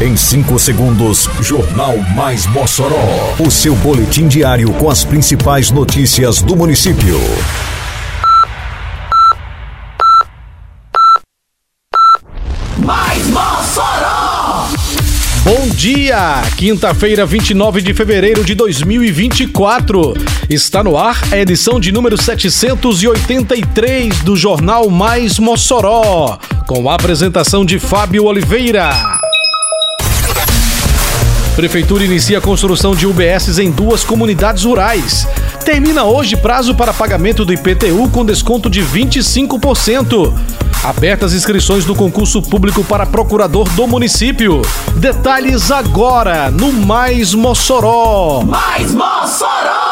Em 5 segundos, Jornal Mais Mossoró. O seu boletim diário com as principais notícias do município. Mais Mossoró! Bom dia! Quinta-feira, 29 de fevereiro de 2024. Está no ar a edição de número 783 do Jornal Mais Mossoró, com a apresentação de Fábio Oliveira. Prefeitura inicia a construção de UBSs em duas comunidades rurais. Termina hoje prazo para pagamento do IPTU com desconto de 25%. Abertas inscrições do concurso público para procurador do município. Detalhes agora no Mais Mossoró. Mais Mossoró!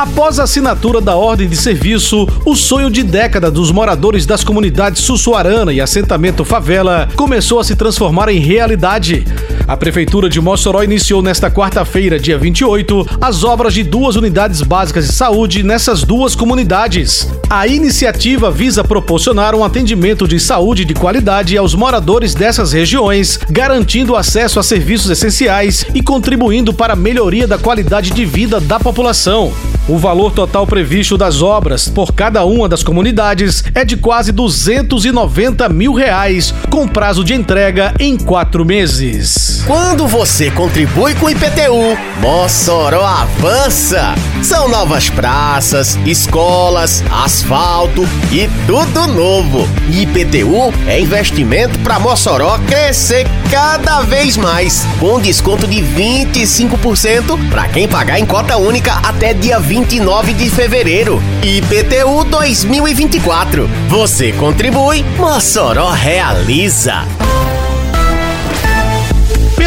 Após a assinatura da ordem de serviço, o sonho de década dos moradores das comunidades Sussuarana e assentamento Favela começou a se transformar em realidade. A Prefeitura de Mossoró iniciou nesta quarta-feira, dia 28, as obras de duas unidades básicas de saúde nessas duas comunidades. A iniciativa visa proporcionar um atendimento de saúde de qualidade aos moradores dessas regiões, garantindo acesso a serviços essenciais e contribuindo para a melhoria da qualidade de vida da população. O valor total previsto das obras por cada uma das comunidades é de quase 290 mil reais, com prazo de entrega em quatro meses. Quando você contribui com o IPTU, Mossoró avança. São novas praças, escolas, asfalto e tudo novo. IPTU é investimento para Mossoró crescer cada vez mais, com desconto de 25% para quem pagar em cota única até dia 29 de fevereiro. IPTU 2024. Você contribui, Mossoró realiza.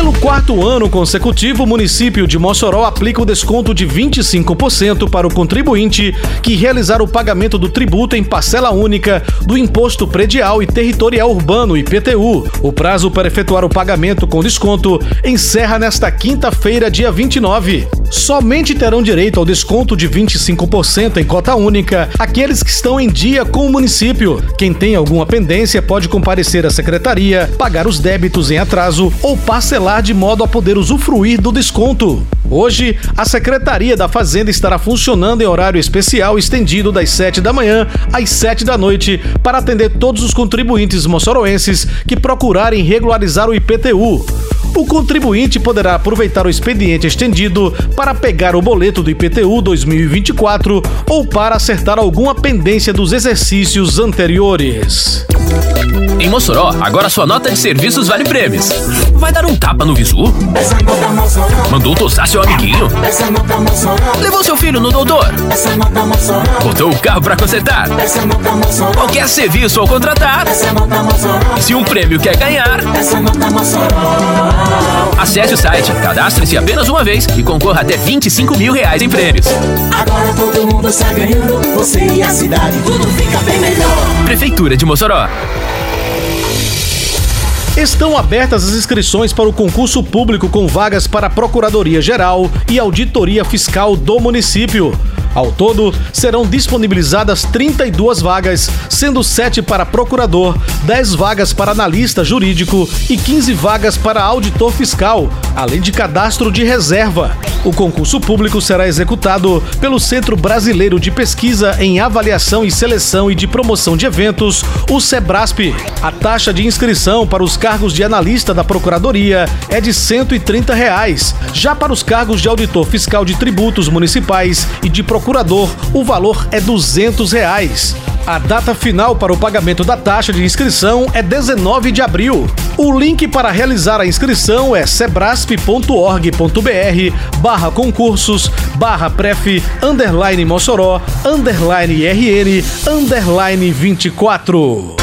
Pelo quarto ano consecutivo, o município de Mossoró aplica o desconto de 25% para o contribuinte que realizar o pagamento do tributo em parcela única do Imposto Predial e Territorial Urbano IPTU. O prazo para efetuar o pagamento com desconto encerra nesta quinta-feira, dia 29. Somente terão direito ao desconto de 25% em cota única aqueles que estão em dia com o município. Quem tem alguma pendência pode comparecer à secretaria, pagar os débitos em atraso ou parcelar de modo a poder usufruir do desconto. Hoje, a Secretaria da Fazenda estará funcionando em horário especial estendido das 7 da manhã às 7 da noite para atender todos os contribuintes moçoroenses que procurarem regularizar o IPTU. O contribuinte poderá aproveitar o expediente estendido para pegar o boleto do IPTU 2024 ou para acertar alguma pendência dos exercícios anteriores. Em Mossoró, agora sua nota de serviços vale prêmios. Vai dar um tapa no visu? Mandou tosar seu amiguinho? Levou seu filho no doutor? Botou o carro para consertar? Qualquer serviço ao contratar? Se um prêmio quer ganhar? Acesse o site, cadastre-se apenas uma vez e concorra até 25 mil reais em prêmios. Agora todo mundo está ganhando, você e a cidade, tudo fica bem melhor. Prefeitura de Mossoró. Estão abertas as inscrições para o concurso público com vagas para a Procuradoria Geral e Auditoria Fiscal do município. Ao todo, serão disponibilizadas 32 vagas, sendo 7 para procurador, 10 vagas para analista jurídico e 15 vagas para auditor fiscal, além de cadastro de reserva. O concurso público será executado pelo Centro Brasileiro de Pesquisa em Avaliação e Seleção e de Promoção de Eventos, o SEBRASP. A taxa de inscrição para os cargos de analista da Procuradoria é de 130 reais. Já para os cargos de auditor fiscal de tributos municipais e de procurador, o valor é 200 reais. A data final para o pagamento da taxa de inscrição é 19 de abril. O link para realizar a inscrição é sebrasp.org.br barra concursos barra pref underline Mossoró underline RN underline 24.